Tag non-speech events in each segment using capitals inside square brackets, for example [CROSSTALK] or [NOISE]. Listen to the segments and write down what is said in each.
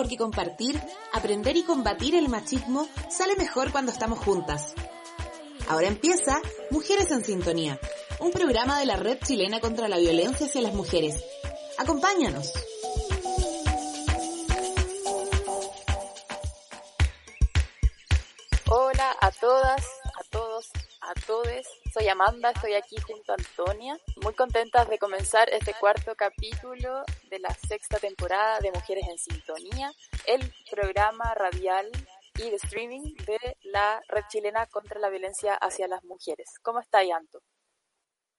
Porque compartir, aprender y combatir el machismo sale mejor cuando estamos juntas. Ahora empieza Mujeres en Sintonía, un programa de la Red Chilena contra la Violencia hacia las Mujeres. Acompáñanos. Hola a todas, a todos, a todes. Soy Amanda, estoy aquí junto a Antonia. Muy contentas de comenzar este cuarto capítulo de la sexta temporada de Mujeres en Sintonía, el programa radial y de streaming de la Red Chilena contra la Violencia hacia las Mujeres. ¿Cómo está, Anto?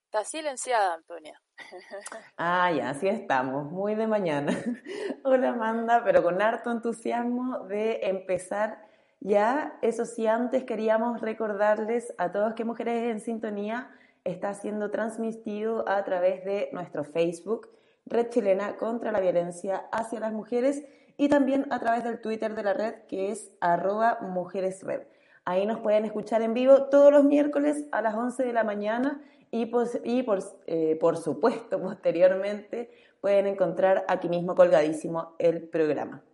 Está silenciada, Antonia. [LAUGHS] Ah, ya, así estamos, muy de mañana. [LAUGHS] Hola, Amanda, pero con harto entusiasmo de empezar ya, eso sí, antes queríamos recordarles a todos que Mujeres en Sintonía está siendo transmitido a través de nuestro Facebook, Red Chilena contra la Violencia hacia las Mujeres, y también a través del Twitter de la red, que es arroba mujeresred. Ahí nos pueden escuchar en vivo todos los miércoles a las 11 de la mañana y, y por, eh, por supuesto [LAUGHS] posteriormente pueden encontrar aquí mismo colgadísimo el programa.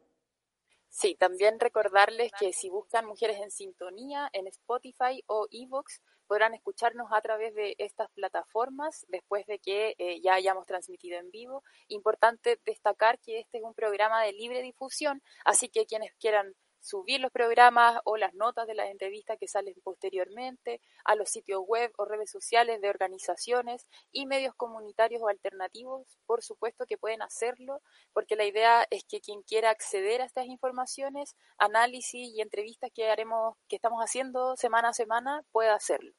Sí, también recordarles que si buscan Mujeres en Sintonía en Spotify o Evox, podrán escucharnos a través de estas plataformas después de que eh, ya hayamos transmitido en vivo. Importante destacar que este es un programa de libre difusión, así que quienes quieran subir los programas o las notas de las entrevistas que salen posteriormente a los sitios web o redes sociales de organizaciones y medios comunitarios o alternativos, por supuesto que pueden hacerlo, porque la idea es que quien quiera acceder a estas informaciones, análisis y entrevistas que haremos, que estamos haciendo semana a semana, pueda hacerlo.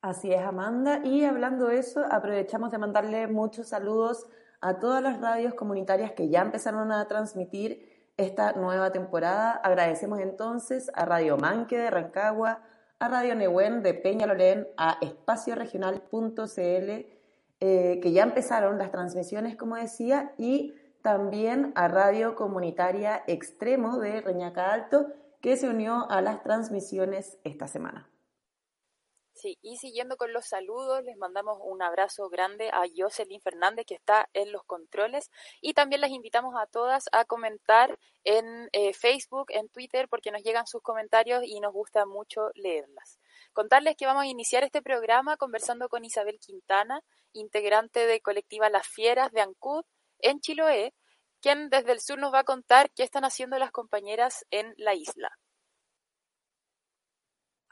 Así es, Amanda. Y hablando de eso, aprovechamos de mandarle muchos saludos a todas las radios comunitarias que ya empezaron a transmitir esta nueva temporada. Agradecemos entonces a Radio Manque de Rancagua, a Radio Nehuen de Peñalolén, a espacioregional.cl, eh, que ya empezaron las transmisiones, como decía, y también a Radio Comunitaria Extremo de Reñaca Alto, que se unió a las transmisiones esta semana. Sí, y siguiendo con los saludos, les mandamos un abrazo grande a Jocelyn Fernández que está en los controles y también les invitamos a todas a comentar en eh, Facebook, en Twitter, porque nos llegan sus comentarios y nos gusta mucho leerlas. Contarles que vamos a iniciar este programa conversando con Isabel Quintana, integrante de colectiva Las Fieras de Ancud en Chiloé, quien desde el sur nos va a contar qué están haciendo las compañeras en la isla.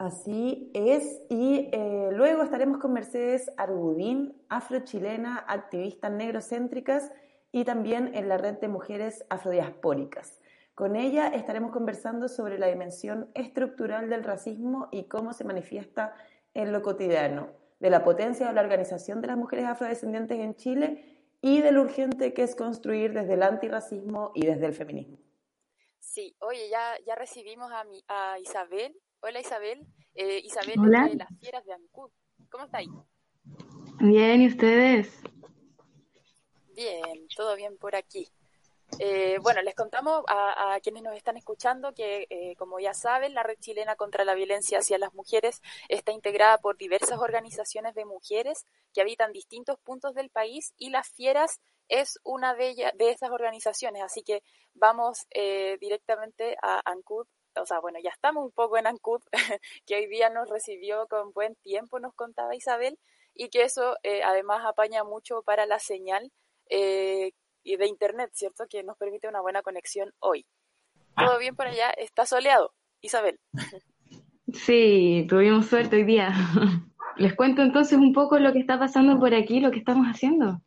Así es, y eh, luego estaremos con Mercedes Argudín, afrochilena, activista negrocéntricas y también en la red de mujeres afrodiaspóricas. Con ella estaremos conversando sobre la dimensión estructural del racismo y cómo se manifiesta en lo cotidiano, de la potencia de la organización de las mujeres afrodescendientes en Chile y de lo urgente que es construir desde el antirracismo y desde el feminismo. Sí, oye, ya, ya recibimos a, a Isabel Hola Isabel, eh, Isabel de las Fieras de Ancud. ¿Cómo está ahí? Bien, ¿y ustedes? Bien, todo bien por aquí. Eh, bueno, les contamos a, quienes nos están escuchando que, eh, como ya saben, la Red Chilena contra la Violencia hacia las Mujeres está integrada por diversas organizaciones de mujeres que habitan distintos puntos del país y las Fieras es una de, ellas, de esas organizaciones. Así que vamos directamente a Ancud o sea, bueno, ya estamos un poco en Ancud, [LAUGHS] que hoy día nos recibió con buen tiempo, nos contaba Isabel, y que eso eh, además apaña mucho para la señal eh, de Internet, ¿cierto? Que nos permite una buena conexión hoy. ¿Todo bien por allá? ¿Está soleado, Isabel? Sí, tuvimos suerte hoy día. [LAUGHS] Les cuento entonces un poco lo que está pasando por aquí, lo que estamos haciendo.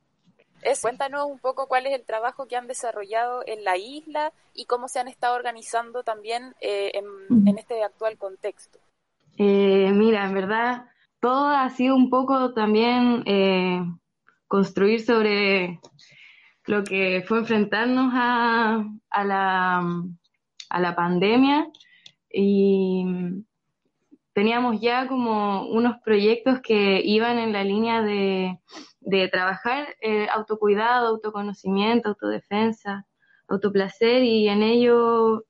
Cuéntanos un poco cuál es el trabajo que han desarrollado en la isla y cómo se han estado organizando también eh, en, este actual contexto. Eh, mira, en verdad, todo ha sido un poco también eh, construir sobre lo que fue enfrentarnos a, a, la, a la pandemia y teníamos ya como unos proyectos que iban en la línea de, de trabajar eh, autocuidado, autoconocimiento, autodefensa, autoplacer y en ello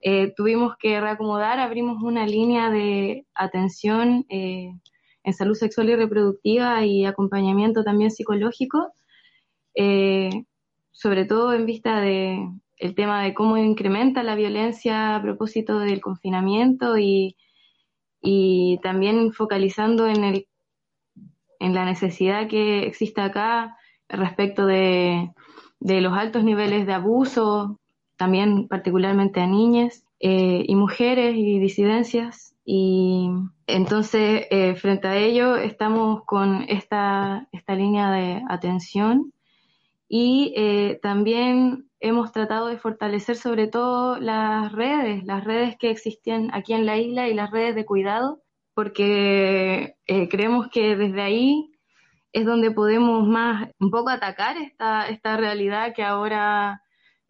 eh, tuvimos que reacomodar, abrimos una línea de atención eh, en salud sexual y reproductiva y acompañamiento también psicológico, sobre todo en vista de el tema de cómo incrementa la violencia a propósito del confinamiento y, y también focalizando en, el, en la necesidad que existe acá respecto de, de los altos niveles de abuso, también particularmente a niñas eh, y mujeres y disidencias. Y entonces, eh, frente a ello, estamos con esta, esta línea de atención y eh, también hemos tratado de fortalecer sobre todo las redes, las redes que existían aquí en la isla y las redes de cuidado, porque eh, creemos que desde ahí es donde podemos más un poco atacar esta, esta realidad que ahora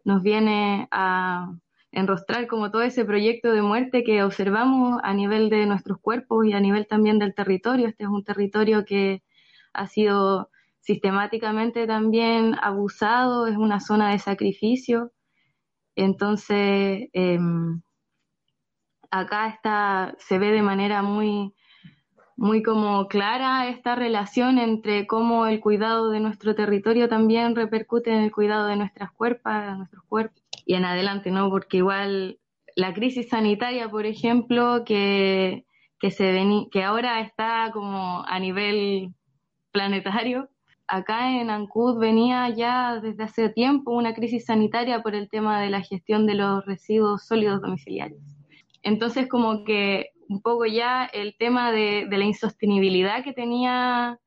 nos viene a enrostrar como todo ese proyecto de muerte que observamos a nivel de nuestros cuerpos y a nivel también del territorio. Este es un territorio que ha sido sistemáticamente también abusado, es una zona de sacrificio. Entonces, em, acá está, se ve de manera muy, muy como clara esta relación entre cómo el cuidado de nuestro territorio también repercute en el cuidado de nuestras cuerpos, nuestros cuerpos y en adelante, ¿no? Porque igual la crisis sanitaria, por ejemplo, que, que, se que ahora está como a nivel planetario, acá en Ancud venía ya desde hace tiempo una crisis sanitaria por el tema de la gestión de los residuos sólidos domiciliarios. Entonces, como que un poco ya el tema de, la insostenibilidad que tenía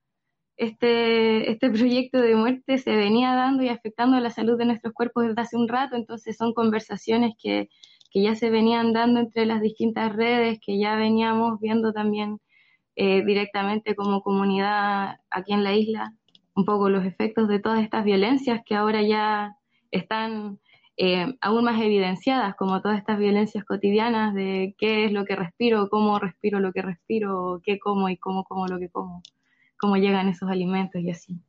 este, este proyecto de muerte se venía dando y afectando la salud de nuestros cuerpos desde hace un rato, entonces son conversaciones que, que ya se venían dando entre las distintas redes, que ya veníamos viendo también eh, directamente como comunidad aquí en la isla un poco los efectos de todas estas violencias que ahora ya están eh, aún más evidenciadas, como todas estas violencias cotidianas de qué es lo que respiro, cómo respiro lo que respiro, qué como y cómo como lo que como, cómo llegan esos alimentos y así.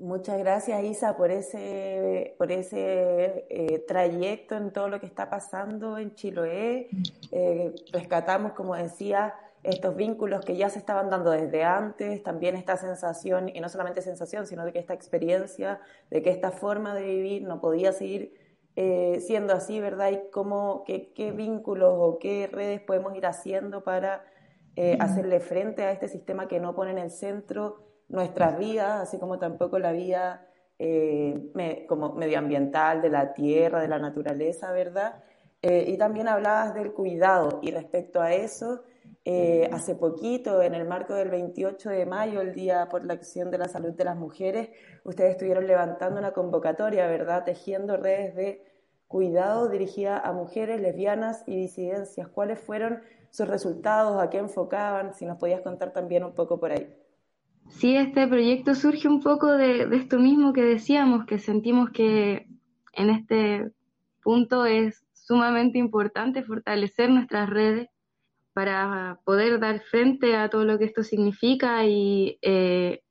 Muchas gracias Isa por ese, por ese eh, trayecto en todo lo que está pasando en Chiloé. Eh, rescatamos, como decía, estos vínculos que ya se estaban dando desde antes, también esta sensación, y no solamente sensación, sino de que esta experiencia, de que esta forma de vivir no podía seguir eh, siendo así, ¿verdad? Y cómo, qué, qué, vínculos o qué redes podemos ir haciendo para eh, hacerle frente a este sistema que no pone en el centro nuestras vidas, así como tampoco la vida eh, como medioambiental, de la tierra, de la naturaleza, ¿verdad? y también hablabas del cuidado y respecto a eso, eh, hace poquito, en el marco del 28 de mayo, el Día por la Acción de la Salud de las Mujeres, ustedes estuvieron levantando una convocatoria, ¿verdad? Tejiendo redes de cuidado dirigida a mujeres lesbianas y disidencias. ¿Cuáles fueron sus resultados? ¿A qué enfocaban? Si nos podías contar también un poco por ahí. Sí, este proyecto surge un poco de, de esto mismo que decíamos, que sentimos que en este punto es sumamente importante fortalecer nuestras redes para poder dar frente a todo lo que esto significa y eh,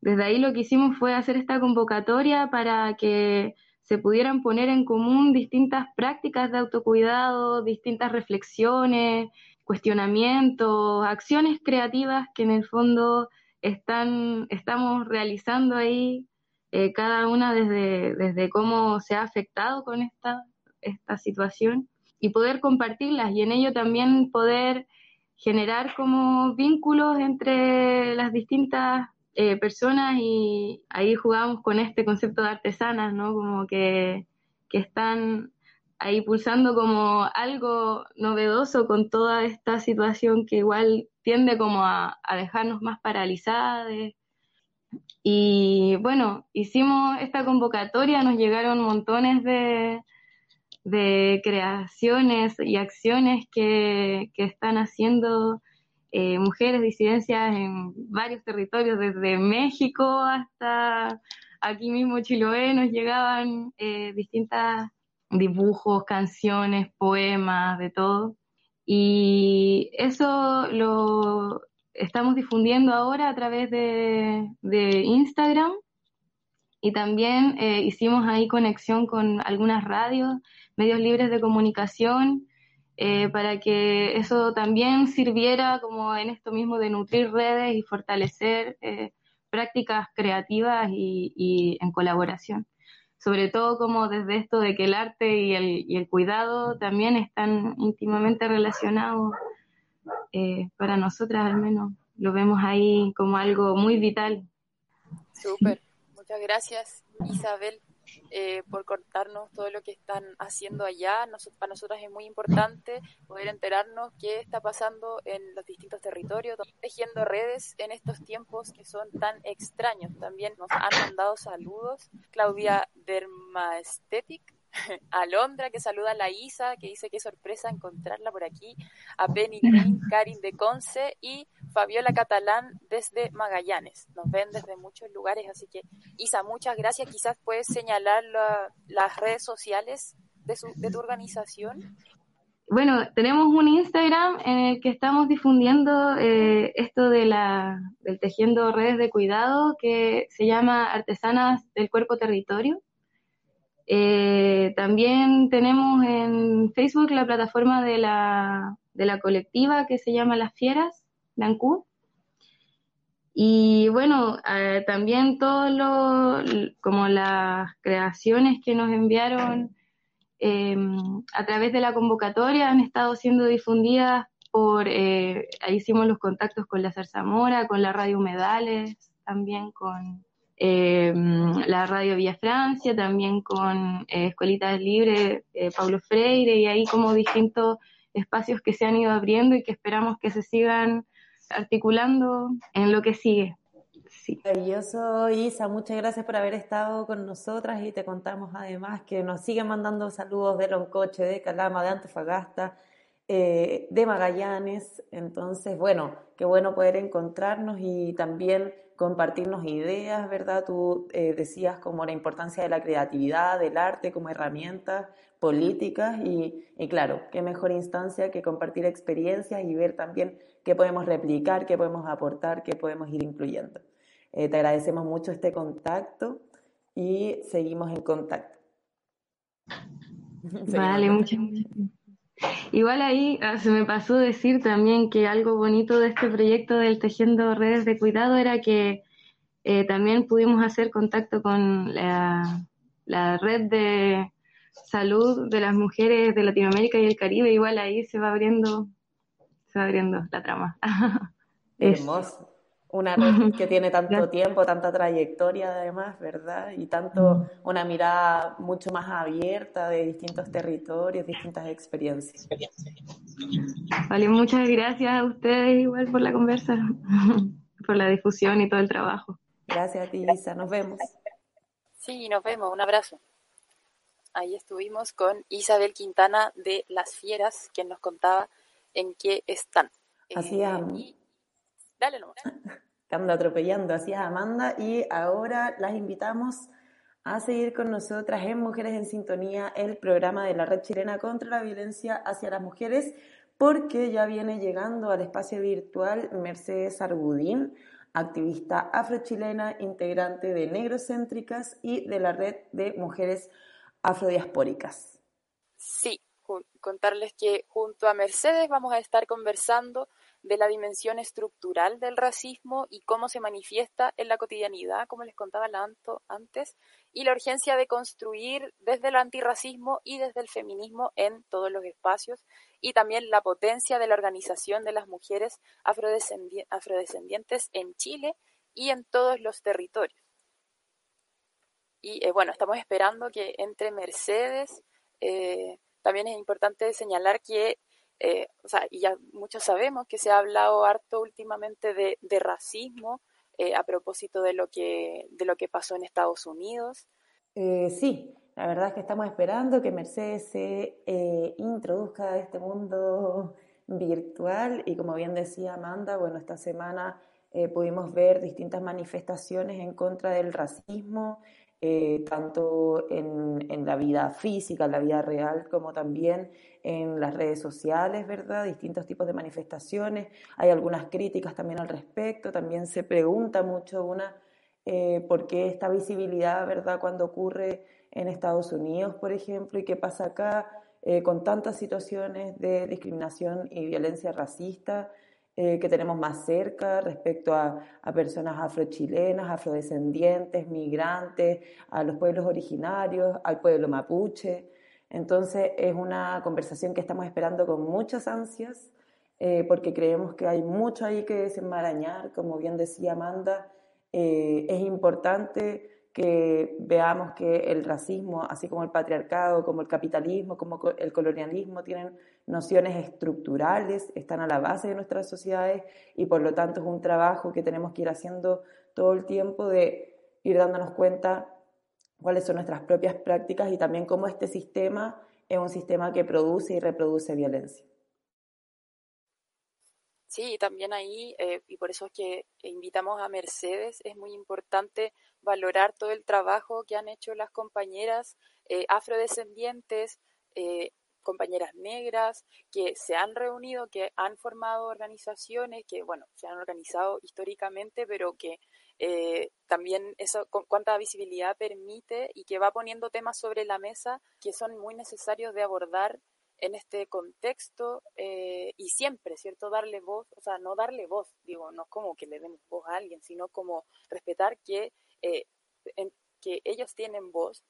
desde ahí lo que hicimos fue hacer esta convocatoria para que se pudieran poner en común distintas prácticas de autocuidado, distintas reflexiones, cuestionamientos, acciones creativas que en el fondo están, estamos realizando ahí, eh, cada una desde, desde cómo se ha afectado con esta, esta situación y poder compartirlas y en ello también poder generar como vínculos entre las distintas eh, personas y ahí jugamos con este concepto de artesanas, ¿no? Como que, que están ahí pulsando como algo novedoso con toda esta situación que igual tiende como a, a dejarnos más paralizadas. Y bueno, hicimos esta convocatoria, nos llegaron montones de, de creaciones y acciones que, están haciendo eh, mujeres disidencias en varios territorios, desde México hasta aquí mismo Chiloé, nos llegaban eh, distintas dibujos, canciones, poemas, de todo. Y eso lo estamos difundiendo ahora a través de, Instagram y también eh, hicimos ahí conexión con algunas radios, medios libres de comunicación, eh, para que eso también sirviera como en esto mismo de nutrir redes y fortalecer eh, prácticas creativas y en colaboración sobre todo como desde esto de que el arte y el, y el cuidado también están íntimamente relacionados, eh, para nosotras al menos lo vemos ahí como algo muy vital. Súper, muchas gracias Isabel. Eh, por contarnos todo lo que están haciendo allá. para nosotras es muy importante poder enterarnos qué está pasando en los distintos territorios, tejiendo redes en estos tiempos que son tan extraños. También nos han mandado saludos Claudia Dermaestetic [LAUGHS] Alondra, que saluda a la Isa, que dice que sorpresa encontrarla por aquí, a Penny Green, Karin de Conce y Fabiola Catalán desde Magallanes. Nos ven desde muchos lugares, así que Isa, muchas gracias. Quizás puedes señalar las redes sociales de tu organización. Bueno, tenemos un Instagram en el que estamos difundiendo eh, esto de la, del tejiendo redes de cuidado que se llama Artesanas del Cuerpo Territorio. Eh, también tenemos en Facebook la plataforma de la, de la colectiva que se llama Las Fieras, Ancú. Y bueno, eh, también todo lo, como las creaciones que nos enviaron em, a través de la convocatoria han estado siendo difundidas por, eh, ahí hicimos los contactos con la Zarzamora, con la Radio Humedales, también con eh, la Radio Vía Francia, también con eh, Escuelitas Libres, eh, Pablo Freire, y ahí como distintos espacios que se han ido abriendo y que esperamos que se sigan articulando en lo que sigue. Sí. Maravilloso, Isa, muchas gracias por haber estado con nosotras y te contamos además que nos siguen mandando saludos de Loncoche, de Calama, de Antofagasta, eh, de Magallanes. Entonces, bueno, qué bueno poder encontrarnos y también compartirnos ideas, ¿verdad? Tú eh, decías como la importancia de la creatividad, del arte como herramientas políticas y, claro, qué mejor instancia que compartir experiencias y ver también qué podemos replicar, qué podemos aportar, qué podemos ir incluyendo. Eh, te agradecemos mucho este contacto y seguimos en contacto. [LAUGHS] Vale, muchas gracias. Igual ahí ah, se me pasó decir también que algo bonito de este proyecto del Tejiendo Redes de Cuidado era que eh, también pudimos hacer contacto con la, la red de salud de las mujeres de Latinoamérica y el Caribe, igual ahí se va abriendo, se va abriendo la trama. [LAUGHS] Hermoso. Una [LAUGHS] red que tiene tanto tiempo, tanta trayectoria además, ¿verdad? Y tanto una mirada mucho más abierta de distintos territorios, distintas experiencias. Vale, muchas gracias a ustedes igual por la conversa, [LAUGHS] por la difusión y todo el trabajo. Gracias a ti, Lisa. Nos vemos. Sí, nos vemos. Un abrazo. Ahí estuvimos con Isabel Quintana de Las Fieras, quien nos contaba en qué están. Así eh, Dale nomás. [LAUGHS] Estamos atropellando, así es Amanda. Y ahora las invitamos a seguir con nosotras en Mujeres en Sintonía, el programa de la Red Chilena contra la Violencia hacia las Mujeres, porque ya viene llegando al espacio virtual Mercedes Argudín, activista afrochilena, integrante de Negrocéntricas y de la Red de Mujeres afrodiaspóricas. Sí, contarles que junto a Mercedes vamos a estar conversando de la dimensión estructural del racismo y cómo se manifiesta en la cotidianidad, como les contaba antes, y la urgencia de construir desde el antirracismo y desde el feminismo en todos los espacios, y también la potencia de la organización de las mujeres afrodescendientes en Chile y en todos los territorios. Y eh, bueno, estamos esperando que entre Mercedes. Eh, también es importante señalar que, eh, o sea, y ya muchos sabemos que se ha hablado harto últimamente de, racismo a propósito de lo que de lo que pasó en Estados Unidos. sí, la verdad es que estamos esperando que Mercedes se introduzca a este mundo virtual y como bien decía Amanda, bueno, esta semana eh, pudimos ver distintas manifestaciones en contra del racismo, eh, tanto en, en, la vida física, en la vida real, como también en las redes sociales, ¿verdad? Distintos tipos de manifestaciones. Hay algunas críticas también al respecto. También se pregunta mucho una eh, por qué esta visibilidad, ¿verdad? Cuando ocurre en Estados Unidos, por ejemplo, y qué pasa acá eh, con tantas situaciones de discriminación y violencia racista. Eh, que tenemos más cerca respecto a, personas afrochilenas, afrodescendientes, migrantes, a los pueblos originarios, al pueblo mapuche. Entonces es una conversación que estamos esperando con muchas ansias eh, porque creemos que hay mucho ahí que desenmarañar, como bien decía Amanda, eh, es importante que veamos que el racismo, así como el patriarcado, como el capitalismo, como el colonialismo, tienen nociones estructurales, están a la base de nuestras sociedades y por lo tanto es un trabajo que tenemos que ir haciendo todo el tiempo de ir dándonos cuenta cuáles son nuestras propias prácticas y también cómo este sistema es un sistema que produce y reproduce violencia. Sí, también ahí, eh, y por eso es que invitamos a Mercedes, es muy importante valorar todo el trabajo que han hecho las compañeras eh, afrodescendientes, eh, compañeras negras, que se han reunido, que han formado organizaciones, que, bueno, se han organizado históricamente, pero que también eso, cuánta visibilidad permite y que va poniendo temas sobre la mesa que son muy necesarios de abordar en este contexto eh, y siempre, ¿cierto? Darle voz, o sea, no darle voz, digo, no es como que le demos voz a alguien, sino como respetar que, eh, que ellos tienen voz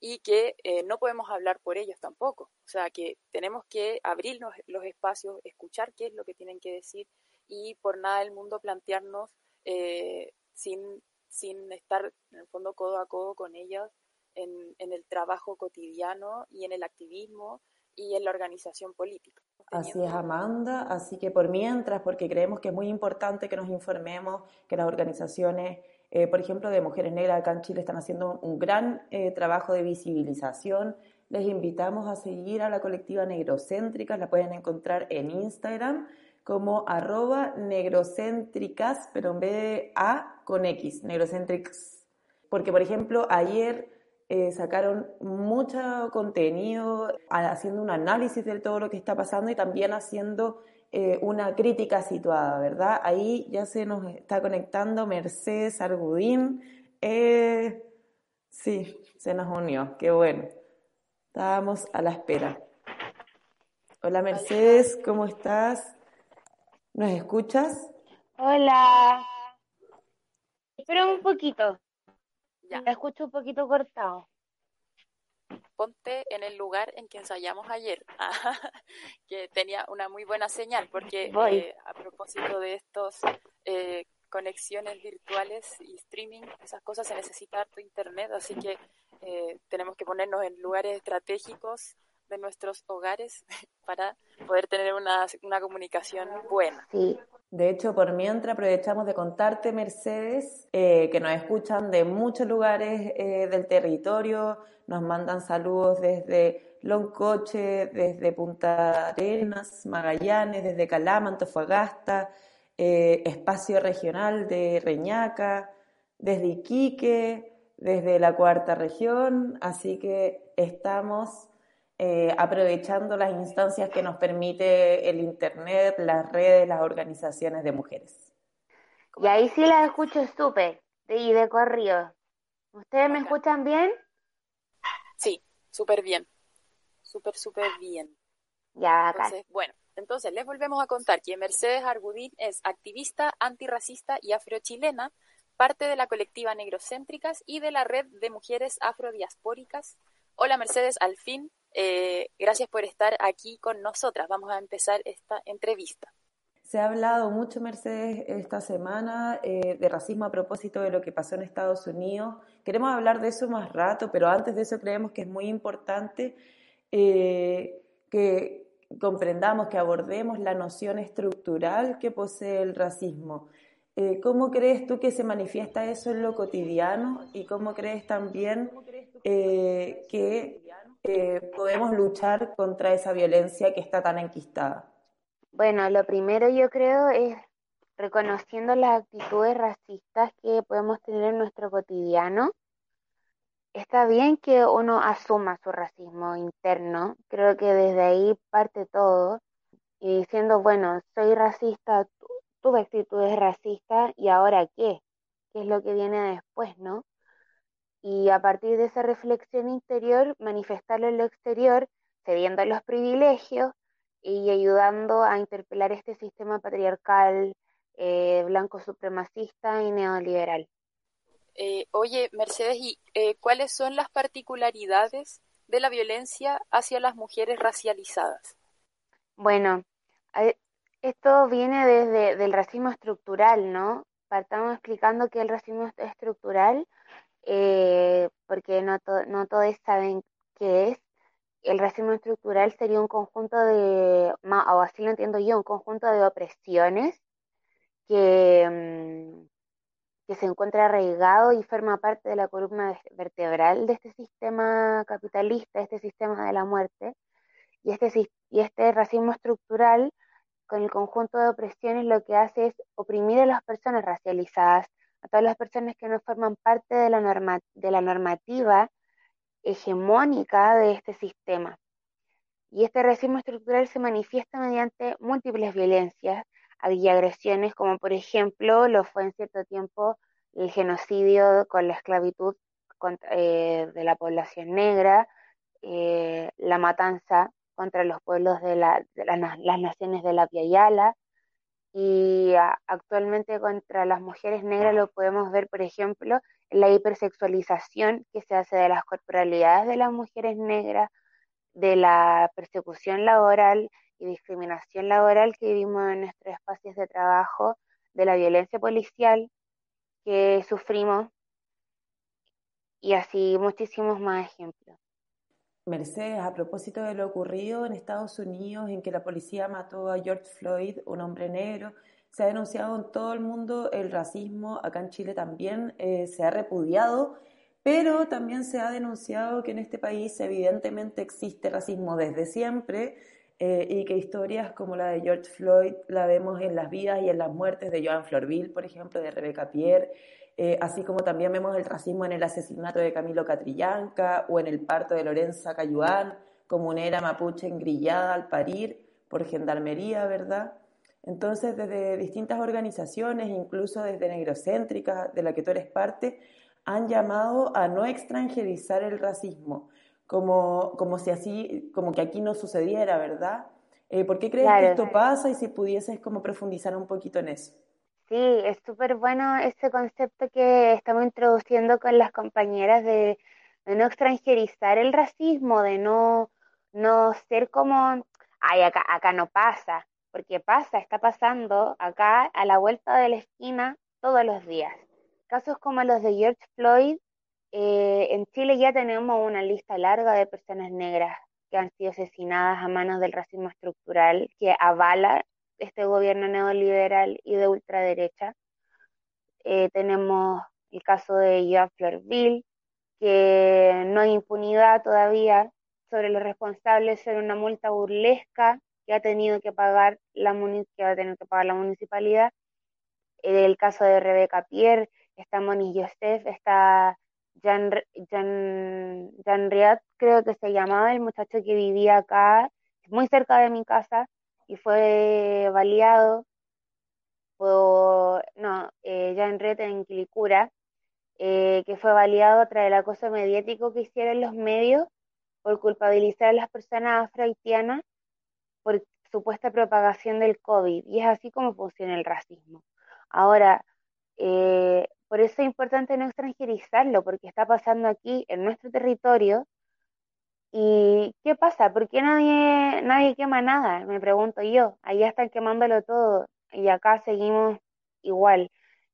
y que eh, no podemos hablar por ellos tampoco. O sea, que tenemos que abrirnos los espacios, escuchar qué es lo que tienen que decir y por nada del mundo plantearnos sin, sin estar en el fondo codo a codo con ellos en, en el trabajo cotidiano y en el activismo y en la organización política. Así es, Amanda. Así que por mientras, porque creemos que es muy importante que nos informemos, que las organizaciones, eh, por ejemplo, de mujeres negras acá en Chile están haciendo un gran eh, trabajo de visibilización. Les invitamos a seguir a la colectiva Negrocéntrica, la pueden encontrar en Instagram como arroba negrocéntricas, pero en vez de A con X, negrocéntricas. Porque, por ejemplo, ayer eh, sacaron mucho contenido haciendo un análisis de todo lo que está pasando y también haciendo eh, una crítica situada, ¿verdad? Ahí ya se nos está conectando Mercedes Argudín. Eh, sí, se nos unió, qué bueno. Estábamos a la espera. Hola Mercedes, ¿cómo estás? ¿Nos escuchas? Hola. Espera un poquito. Ya. escucho un poquito cortado. Ponte en el lugar en que ensayamos ayer, [LAUGHS] que tenía una muy buena señal, porque eh, a propósito de estos eh, conexiones virtuales y streaming, esas cosas se necesita tu internet, así que eh, tenemos que ponernos en lugares estratégicos de nuestros hogares [LAUGHS] para poder tener una, una comunicación buena. Sí. De hecho, por mientras aprovechamos de contarte, Mercedes, eh, que nos escuchan de muchos lugares eh, del territorio, nos mandan saludos desde Loncoche, desde Punta Arenas, Magallanes, desde Calama, Antofagasta, eh, espacio regional de Reñaca, desde Iquique, desde la cuarta región, así que estamos eh, aprovechando las instancias que nos permite el Internet, las redes, las organizaciones de mujeres. Y ahí sí las escucho súper, y de corrido. ¿Ustedes me escuchan bien? Súper bien. Súper, súper bien. Ya, acá. bueno, entonces les volvemos a contar que Mercedes Argudín es activista antirracista y afrochilena, parte de la colectiva Negrocéntricas y de la red de mujeres afrodiaspóricas. Hola Mercedes, al fin eh, gracias por estar aquí con nosotras. Vamos a empezar esta entrevista. Se ha hablado mucho, Mercedes, esta semana eh, de racismo a propósito de lo que pasó en Estados Unidos. Queremos hablar de eso más rato, pero antes de eso creemos que es muy importante eh, que comprendamos, que abordemos la noción estructural que posee el racismo. ¿Cómo crees tú que se manifiesta eso en lo cotidiano y cómo crees también que podemos luchar contra esa violencia que está tan enquistada? Bueno, lo primero yo creo es reconociendo las actitudes racistas que podemos tener en nuestro cotidiano. Está bien que uno asuma su racismo interno, creo que desde ahí parte todo, y diciendo, bueno, soy racista, tuve actitudes racistas y ahora qué, qué es lo que viene después, ¿no? Y a partir de esa reflexión interior, manifestarlo en lo exterior, cediendo los privilegios y ayudando a interpelar este sistema patriarcal, eh, blanco supremacista y neoliberal. Eh, oye, Mercedes, ¿y eh, cuáles son las particularidades de la violencia hacia las mujeres racializadas? Bueno, esto viene desde del racismo estructural, ¿no? Partamos explicando que el racismo estructural, porque no, no todos saben qué es, el racismo estructural sería un conjunto de, o así lo entiendo yo, un conjunto de opresiones que, mm, que se encuentra arraigado y forma parte de la columna vertebral de este sistema capitalista, este sistema de la muerte. Y este, y este racismo estructural, con el conjunto de opresiones, lo que hace es oprimir a las personas racializadas, a todas las personas que no forman parte de la, norma, de la normativa hegemónica de este sistema. Y este racismo estructural se manifiesta mediante múltiples violencias y agresiones, como por ejemplo lo fue en cierto tiempo el genocidio con la esclavitud eh, de la población negra, eh, la matanza contra los pueblos de, las naciones de la Via Yala, y actualmente contra las mujeres negras lo podemos ver, por ejemplo, la hipersexualización que se hace de las corporalidades de las mujeres negras, de la persecución laboral y discriminación laboral que vivimos en nuestros espacios de trabajo, de la violencia policial que sufrimos y así muchísimos más ejemplos. Mercedes, a propósito de lo ocurrido en Estados Unidos, en que la policía mató a George Floyd, un hombre negro, se ha denunciado en todo el mundo el racismo, acá en Chile también eh, se ha repudiado, pero también se ha denunciado que en este país evidentemente existe racismo desde siempre eh, y que historias como la de George Floyd la vemos en las vidas y en las muertes de Joan Florville, por ejemplo, de Rebecca Pierre, eh, así como también vemos el racismo en el asesinato de Camilo Catrillanca o en el parto de Lorenza Cayuán, comunera mapuche engrillada al parir por gendarmería, ¿verdad? Entonces, desde distintas organizaciones, incluso desde Negrocéntrica, de la que tú eres parte, han llamado a no extranjerizar el racismo, como, como si así, como que aquí no sucediera, ¿verdad? Eh, ¿Por qué crees que esto pasa y si pudieses como profundizar un poquito en eso? Sí, es súper bueno ese concepto que estamos introduciendo con las compañeras de, no extranjerizar el racismo, de no, no ser como, ay, acá, acá no pasa, porque pasa, está pasando acá a la vuelta de la esquina todos los días. Casos como los de George Floyd, eh, en Chile ya tenemos una lista larga de personas negras que han sido asesinadas a manos del racismo estructural que avala este gobierno neoliberal y de ultraderecha. Eh, tenemos el caso de Joan Florville, que no hay impunidad todavía sobre los responsables sobre una multa burlesca que ha tenido que pagar la, que va a tener que pagar la municipalidad. El caso de Rebeca Pierre, está Moni Joseph, está Jan, Jan, Jan Riad, creo que se llamaba el muchacho que vivía acá, muy cerca de mi casa, y fue baleado por, no, eh, en red en Quilicura, eh, que fue baleado tras el acoso mediático que hicieron los medios por culpabilizar a las personas afrohaitianas por supuesta propagación del COVID. Y es así como funciona el racismo. Ahora, eh, por eso es importante no extranjerizarlo, porque está pasando aquí en nuestro territorio ¿Y qué pasa? ¿Por qué nadie, nadie quema nada? Me pregunto yo. Allá están quemándolo todo y acá seguimos igual.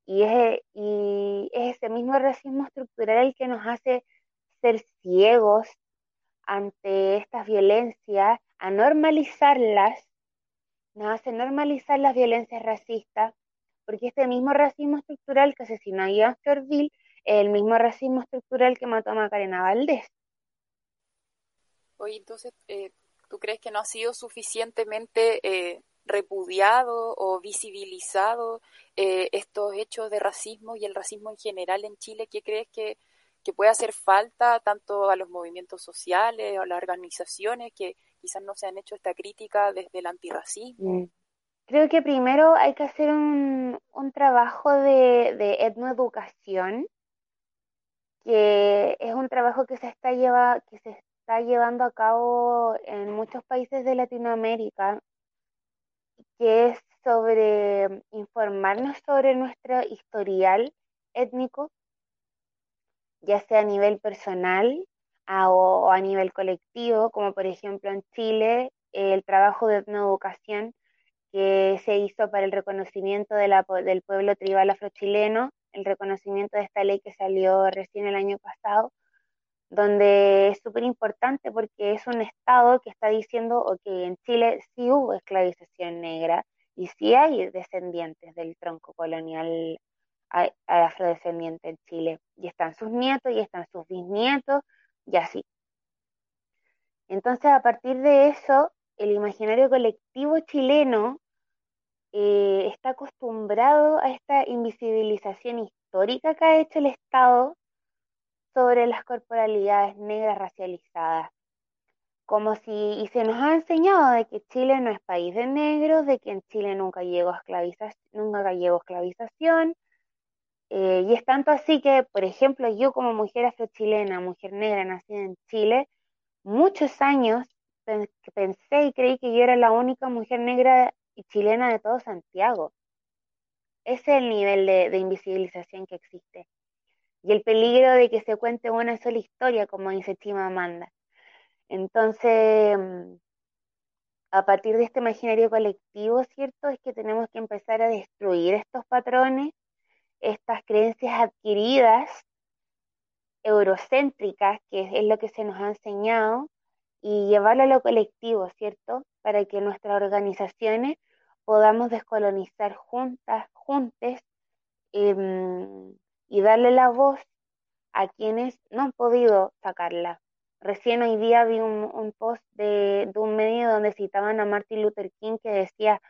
Y es, y es ese mismo racismo estructural el que nos hace ser ciegos ante estas violencias, a normalizarlas, nos hace normalizar las violencias racistas, porque este mismo racismo estructural que asesinó a Ian Florville es el mismo racismo estructural que mató a Macarena Valdés. Oye, entonces, eh, ¿tú crees que no ha sido suficientemente eh, repudiado o visibilizado eh, estos hechos de racismo y el racismo en general en Chile? ¿Qué crees que, que puede hacer falta tanto a los movimientos sociales a las organizaciones que quizás no se han hecho esta crítica desde el antirracismo? Mm. Creo que primero hay que hacer un, un trabajo de, de etnoeducación, que es un trabajo que se está lleva, que se está llevando a cabo en muchos países de Latinoamérica, que es sobre informarnos sobre nuestro historial étnico, ya sea a nivel personal o a nivel colectivo, como por ejemplo en Chile, el trabajo de etnoeducación que se hizo para el reconocimiento del pueblo tribal afrochileno, el reconocimiento de esta ley que salió recién el año pasado, donde es súper importante porque es un Estado que está diciendo que en Chile sí hubo esclavización negra y sí hay descendientes del tronco colonial afrodescendiente en Chile. Y están sus nietos y están sus bisnietos y así. Entonces, a partir de eso, el imaginario colectivo chileno eh, está acostumbrado a esta invisibilización histórica que ha hecho el Estado sobre las corporalidades negras racializadas. Como si, y se nos ha enseñado de que Chile no es país de negros, de que en Chile nunca llegó, esclavización, nunca llegó esclavización. Eh, y es tanto así que, por ejemplo, yo como mujer afrochilena, mujer negra nacida en Chile, muchos años pensé y creí que yo era la única mujer negra y chilena de todo Santiago. Ese es el nivel de, invisibilización que existe. Y el peligro de que se cuente una sola historia, como dice Chima Amanda. Entonces, mm, a partir de este imaginario colectivo, ¿cierto? Es que tenemos que empezar a destruir estos patrones, estas creencias adquiridas, eurocéntricas, que es lo que se nos ha enseñado, y llevarlo a lo colectivo, ¿cierto? Para que nuestras organizaciones podamos descolonizar juntas, juntes, em, y darle la voz a quienes no han podido sacarla. Recién hoy día vi un, post de, de, un medio donde citaban a Martin Luther King que decía,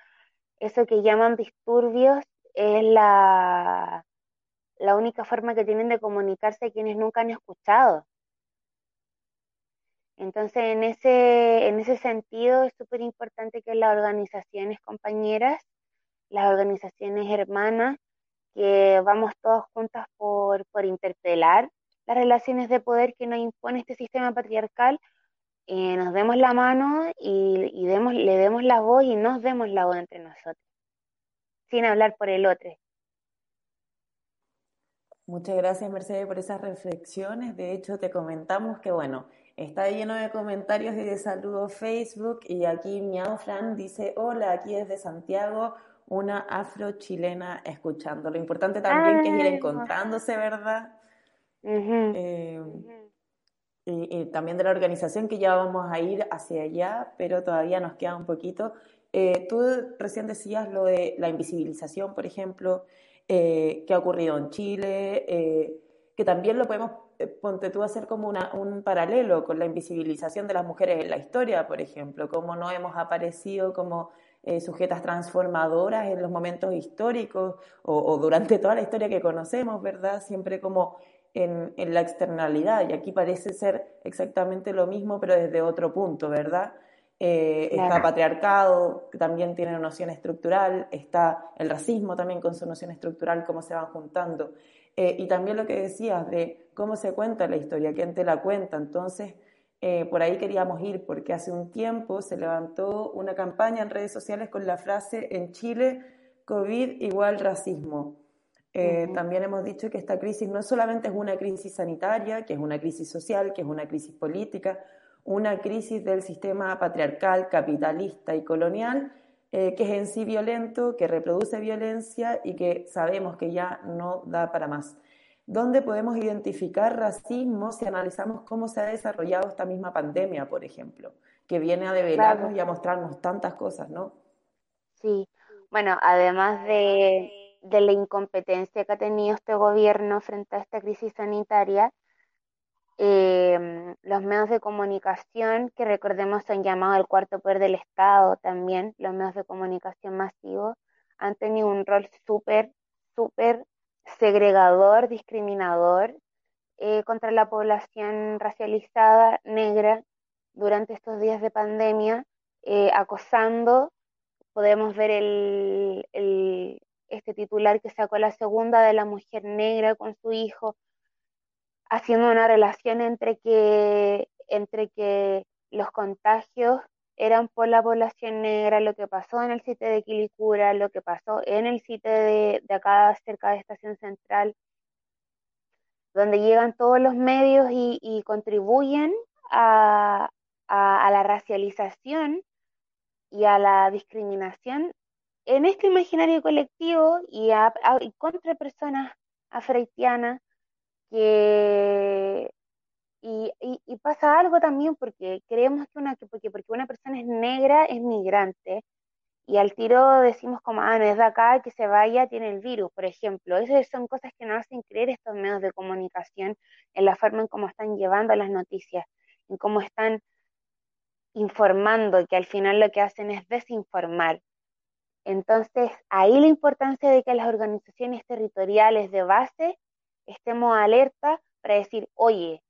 eso que llaman disturbios es la, la única forma que tienen de comunicarse quienes nunca han escuchado. Entonces, en ese, en ese sentido, es súper importante que las organizaciones compañeras, las organizaciones hermanas, que vamos todas juntas por, por interpelar las relaciones de poder que nos impone este sistema patriarcal, eh, nos demos la mano y, y demos, le demos la voz y nos demos la voz entre nosotros, sin hablar por el otro. Muchas gracias, Mercedes, por esas reflexiones. De hecho, te comentamos que, bueno, Está lleno de comentarios y de saludos Facebook y aquí Miao Fran dice, hola, aquí desde Santiago, una afro-chilena escuchando. Lo importante también que es ir encontrándose, ¿verdad? Eh, y, también de la organización que ya vamos a ir hacia allá, pero todavía nos queda un poquito. Eh, tú recién decías lo de la invisibilización, por ejemplo, eh, que ha ocurrido en Chile, que también lo podemos eh, ponte tú hacer como una, un paralelo con la invisibilización de las mujeres en la historia, por ejemplo, cómo no hemos aparecido como eh, sujetas transformadoras en los momentos históricos o, durante toda la historia que conocemos, ¿verdad? Siempre como en, en, la externalidad, y aquí parece ser exactamente lo mismo, pero desde otro punto, ¿verdad? Eh, está patriarcado, que también tiene una noción estructural, está el racismo también con su noción estructural, cómo se van juntando. Eh, y también lo que decías de cómo se cuenta la historia, quién te la cuenta. Entonces, eh, por ahí queríamos ir, porque hace un tiempo se levantó una campaña en redes sociales con la frase en Chile, COVID igual racismo. Eh, también hemos dicho que esta crisis no solamente es una crisis sanitaria, que es una crisis social, que es una crisis política, una crisis del sistema patriarcal, capitalista y colonial, eh, que es en sí violento, que reproduce violencia y que sabemos que ya no da para más. ¿Dónde podemos identificar racismo si analizamos cómo se ha desarrollado esta misma pandemia, por ejemplo, que viene a develarnos y a mostrarnos tantas cosas, ¿no? Sí, bueno, además de, la incompetencia que ha tenido este gobierno frente a esta crisis sanitaria, eh, los medios de comunicación, que recordemos son llamados el cuarto poder del Estado también, los medios de comunicación masivos, han tenido un rol súper, súper segregador, discriminador eh, contra la población racializada negra durante estos días de pandemia, eh, acosando. Podemos ver el, el, este titular que sacó la segunda de la mujer negra con su hijo, haciendo una relación entre que, entre que los contagios eran por la población negra, lo que pasó en el sitio de Quilicura, lo que pasó en el sitio de, de acá cerca de Estación Central, donde llegan todos los medios y, contribuyen a, a, la racialización y a la discriminación en este imaginario colectivo y, y contra personas afrohaitianas que y, y, pasa algo también porque creemos que una porque, porque una persona es negra es migrante y al tiro decimos como ah no es de acá que se vaya tiene el virus por ejemplo. Esas son cosas que nos hacen creer estos medios de comunicación en la forma en cómo están llevando las noticias en cómo están informando que al final lo que hacen es desinformar. Entonces ahí la importancia de que las organizaciones territoriales de base estemos alerta para decir, oye,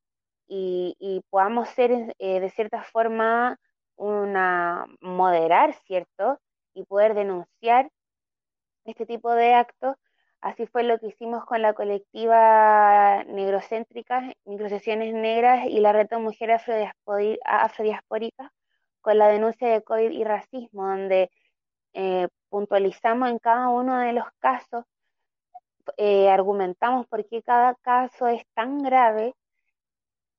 y, podamos ser eh, de cierta forma una moderar, ¿cierto? Y poder denunciar este tipo de actos. Así fue lo que hicimos con la colectiva negrocéntrica, microsesiones negras y la red de mujeres afrodiaspóricas con la denuncia de COVID y racismo, donde eh, puntualizamos en cada uno de los casos eh, argumentamos por qué cada caso es tan grave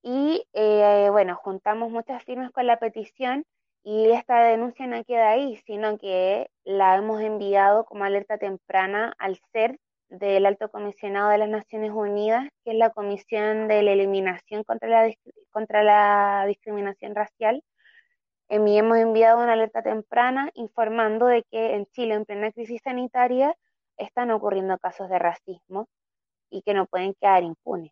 y eh, bueno, juntamos muchas firmas con la petición y esta denuncia no queda ahí, sino que la hemos enviado como alerta temprana al CER del Alto Comisionado de las Naciones Unidas, que es la Comisión de la Eliminación contra la, contra la Discriminación Racial. Y hemos enviado una alerta temprana informando de que en Chile, en plena crisis sanitaria, están ocurriendo casos de racismo y que no pueden quedar impunes.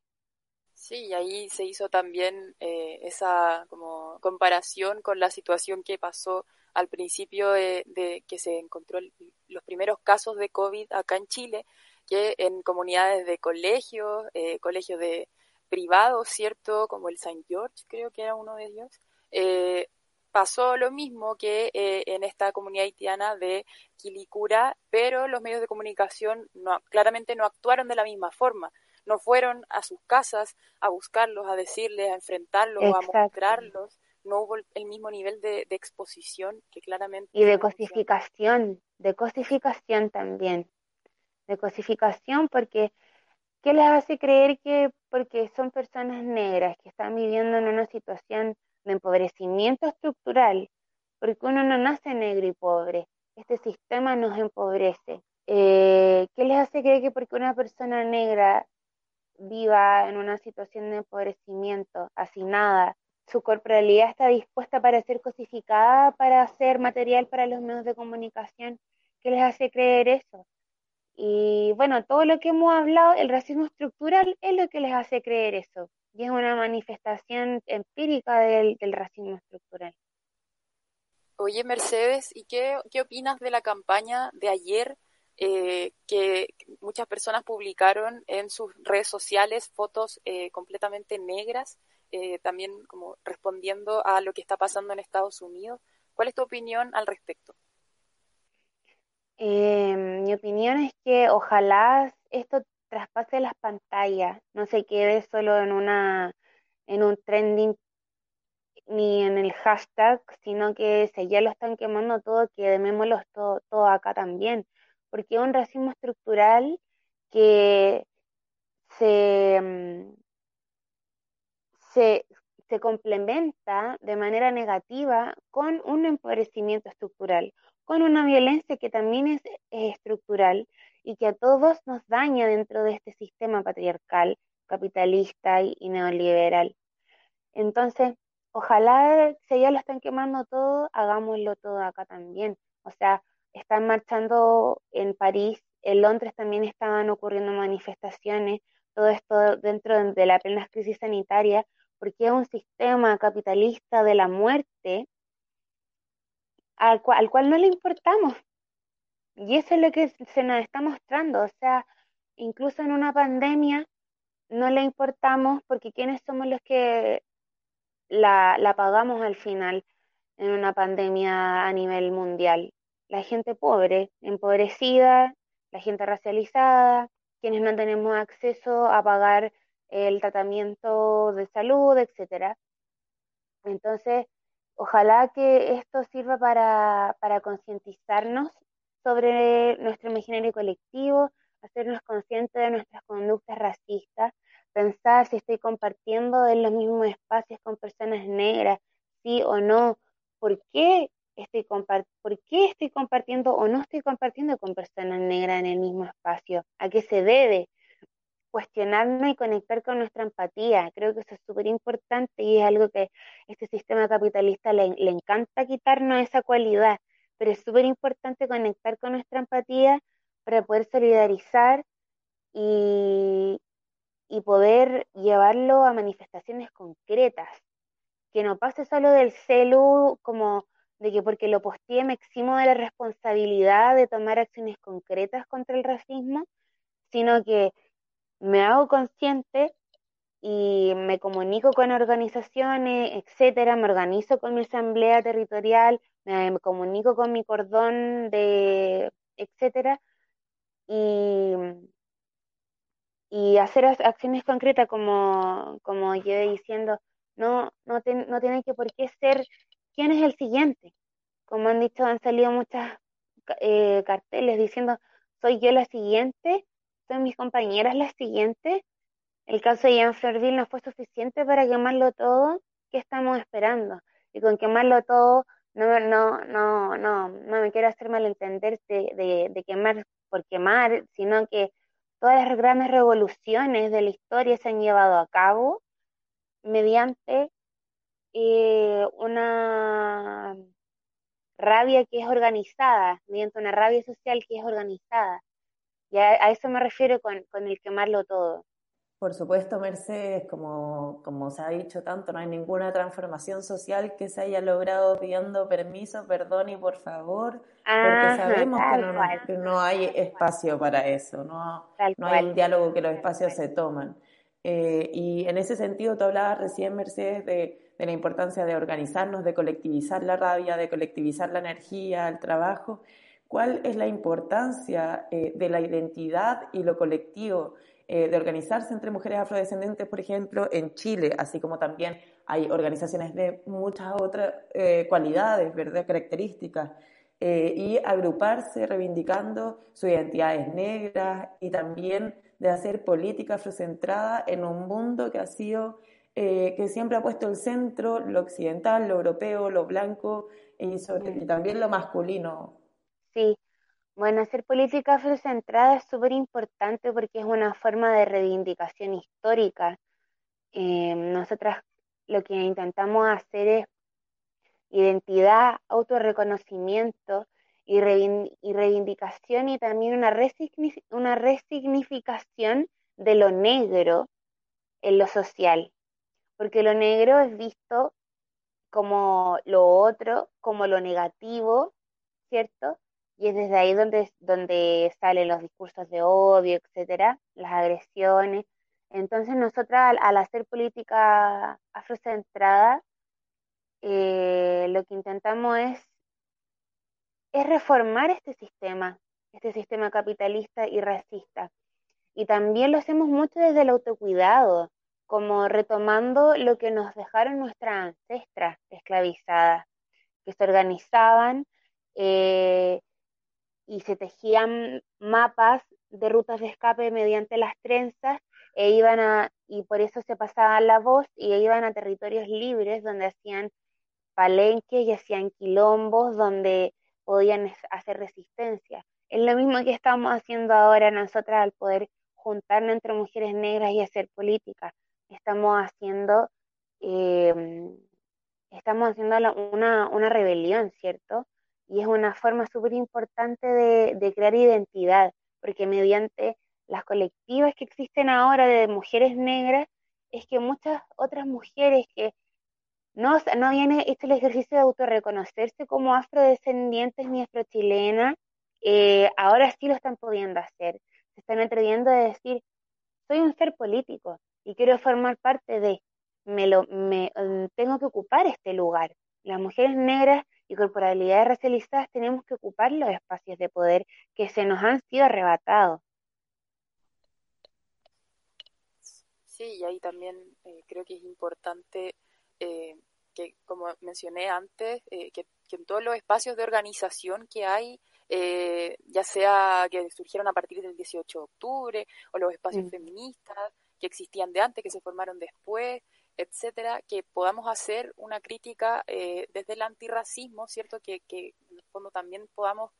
Sí, y ahí se hizo también eh, esa como comparación con la situación que pasó al principio de, de que se encontró los primeros casos de COVID acá en Chile, que en comunidades de colegios, eh, colegios de privados, ¿cierto? Como el St. George, creo que era uno de ellos, eh, pasó lo mismo que eh, en esta comunidad haitiana de Quilicura, pero los medios de comunicación no, claramente no actuaron de la misma forma. No fueron a sus casas a buscarlos, a decirles, a enfrentarlos, Exacto. a mostrarlos. No hubo el mismo nivel de, de exposición que claramente. Y de cosificación, de cosificación también. De cosificación porque ¿qué les hace creer que porque son personas negras que están viviendo en una situación de empobrecimiento estructural, porque uno no nace negro y pobre, este sistema nos empobrece. Eh, ¿Qué les hace creer que porque una persona negra viva en una situación de empobrecimiento, nada, su corporalidad está dispuesta para ser cosificada, para ser material para los medios de comunicación? ¿Qué les hace creer eso? Y bueno, todo lo que hemos hablado, el racismo estructural es lo que les hace creer eso y es una manifestación empírica del, del racismo estructural. Oye, Mercedes, ¿y qué, qué opinas de la campaña de ayer eh, que muchas personas publicaron en sus redes sociales fotos eh, completamente negras, eh, también como respondiendo a lo que está pasando en Estados Unidos? ¿Cuál es tu opinión al respecto? Eh, mi opinión es que ojalá esto traspase las pantallas, no se quede solo en una en un trending ni en el hashtag, sino que si ya lo están quemando todo, quemémoslo todo, todo acá también, porque es un racismo estructural que se, mm, se, se complementa de manera negativa con un empobrecimiento estructural, con una violencia que también es, es estructural y que a todos nos daña dentro de este sistema patriarcal, capitalista y, neoliberal. Entonces, ojalá si ya lo están quemando todo, hagámoslo todo acá también. O sea, están marchando en París, en Londres también estaban ocurriendo manifestaciones, todo esto dentro de la plena crisis sanitaria, porque es un sistema capitalista de la muerte al cual no le importamos. Y eso es lo que se nos está mostrando, o sea, incluso en una pandemia no le importamos porque quiénes somos los que la, pagamos al final en una pandemia a nivel mundial. La gente pobre, empobrecida, la gente racializada, quienes no tenemos acceso a pagar el tratamiento de salud, etcétera. Entonces, ojalá que esto sirva para concientizarnos sobre nuestro imaginario colectivo, hacernos conscientes de nuestras conductas racistas, pensar si estoy compartiendo en los mismos espacios con personas negras, sí o no, por qué estoy, compartiendo o no estoy compartiendo con personas negras en el mismo espacio, a qué se debe, cuestionarnos y conectar con nuestra empatía. Creo que eso es súper importante y es algo que este sistema capitalista le, le encanta quitarnos esa cualidad, pero es súper importante conectar con nuestra empatía para poder solidarizar y, y poder llevarlo a manifestaciones concretas, que no pase solo del celu como de que porque lo posteé me eximo de la responsabilidad de tomar acciones concretas contra el racismo, sino que me hago consciente y me comunico con organizaciones, etcétera, me organizo con mi asamblea territorial, me, comunico con mi cordón de etcétera, y, y hacer acciones concretas como, como yo diciendo, no, no, no tiene que por qué ser quién es el siguiente. Como han dicho, han salido muchas eh, carteles diciendo, soy yo la siguiente, son mis compañeras las siguientes. El caso de Jean no fue suficiente para quemarlo todo. ¿Qué estamos esperando? Y con quemarlo todo, no, no, no, no, no me quiero hacer malentender de, de quemar por quemar, sino que todas las grandes revoluciones de la historia se han llevado a cabo mediante eh, una rabia que es organizada, mediante una rabia social que es organizada. Y a, eso me refiero con, con, el quemarlo todo. Por supuesto, Mercedes, como, como se ha dicho tanto, no hay ninguna transformación social que se haya logrado pidiendo permiso, perdón y por favor, porque sabemos que no, hay espacio para eso, no, no hay un diálogo que los espacios se toman. Eh, y en ese sentido, tú hablabas recién, Mercedes, de, la importancia de organizarnos, de colectivizar la rabia, de colectivizar la energía, el trabajo. ¿Cuál es la importancia eh, de la identidad y lo colectivo, eh, de organizarse entre mujeres afrodescendentes, por ejemplo, en Chile, así como también hay organizaciones de muchas otras cualidades, ¿verdad? características, y agruparse reivindicando sus identidades negras y también de hacer política afrocentrada en un mundo que ha sido, eh, que siempre ha puesto el centro, lo occidental, lo europeo, lo blanco y, también lo masculino. Bueno, hacer política afrocentrada es súper importante porque es una forma de reivindicación histórica. Eh, nosotras lo que intentamos hacer es identidad, autorreconocimiento y, reivindicación y también una, una resignificación de lo negro en lo social, porque lo negro es visto como lo otro, como lo negativo, ¿cierto? Y es desde ahí donde, donde salen los discursos de odio, etcétera, las agresiones. Entonces nosotras al, hacer política afrocentrada, eh, lo que intentamos es es reformar este sistema, este sistema capitalista y racista. Y también lo hacemos mucho desde el autocuidado, como retomando lo que nos dejaron nuestras ancestras esclavizadas, que se organizaban eh, y se tejían mapas de rutas de escape mediante las trenzas e iban a, y por eso se pasaban la voz y iban a territorios libres donde hacían palenques y hacían quilombos, donde podían hacer resistencia. Es lo mismo que estamos haciendo ahora nosotras al poder juntarnos entre mujeres negras y hacer política. Estamos haciendo, em, estamos haciendo una, una, rebelión, ¿cierto? Y es una forma súper importante de, crear identidad, porque mediante las colectivas que existen ahora de mujeres negras, es que muchas otras mujeres que no, no habían hecho el ejercicio de autorreconocerse como afrodescendientes ni afrochilenas, eh, ahora sí lo están pudiendo hacer. Se están atreviendo a decir, soy un ser político y quiero formar parte de, me lo, me, mm, tengo que ocupar este lugar. Las mujeres negras y corporalidades racializadas tenemos que ocupar los espacios de poder que se nos han sido arrebatados. Sí, y ahí también eh, creo que es importante eh, que, como mencioné antes, eh, que, en todos los espacios de organización que hay, ya sea que surgieron a partir del 18 de octubre o los espacios mm. feministas que existían de antes, que se formaron después, etcétera, que podamos hacer una crítica eh, desde el antirracismo, ¿cierto? Que, que en el fondo también podamos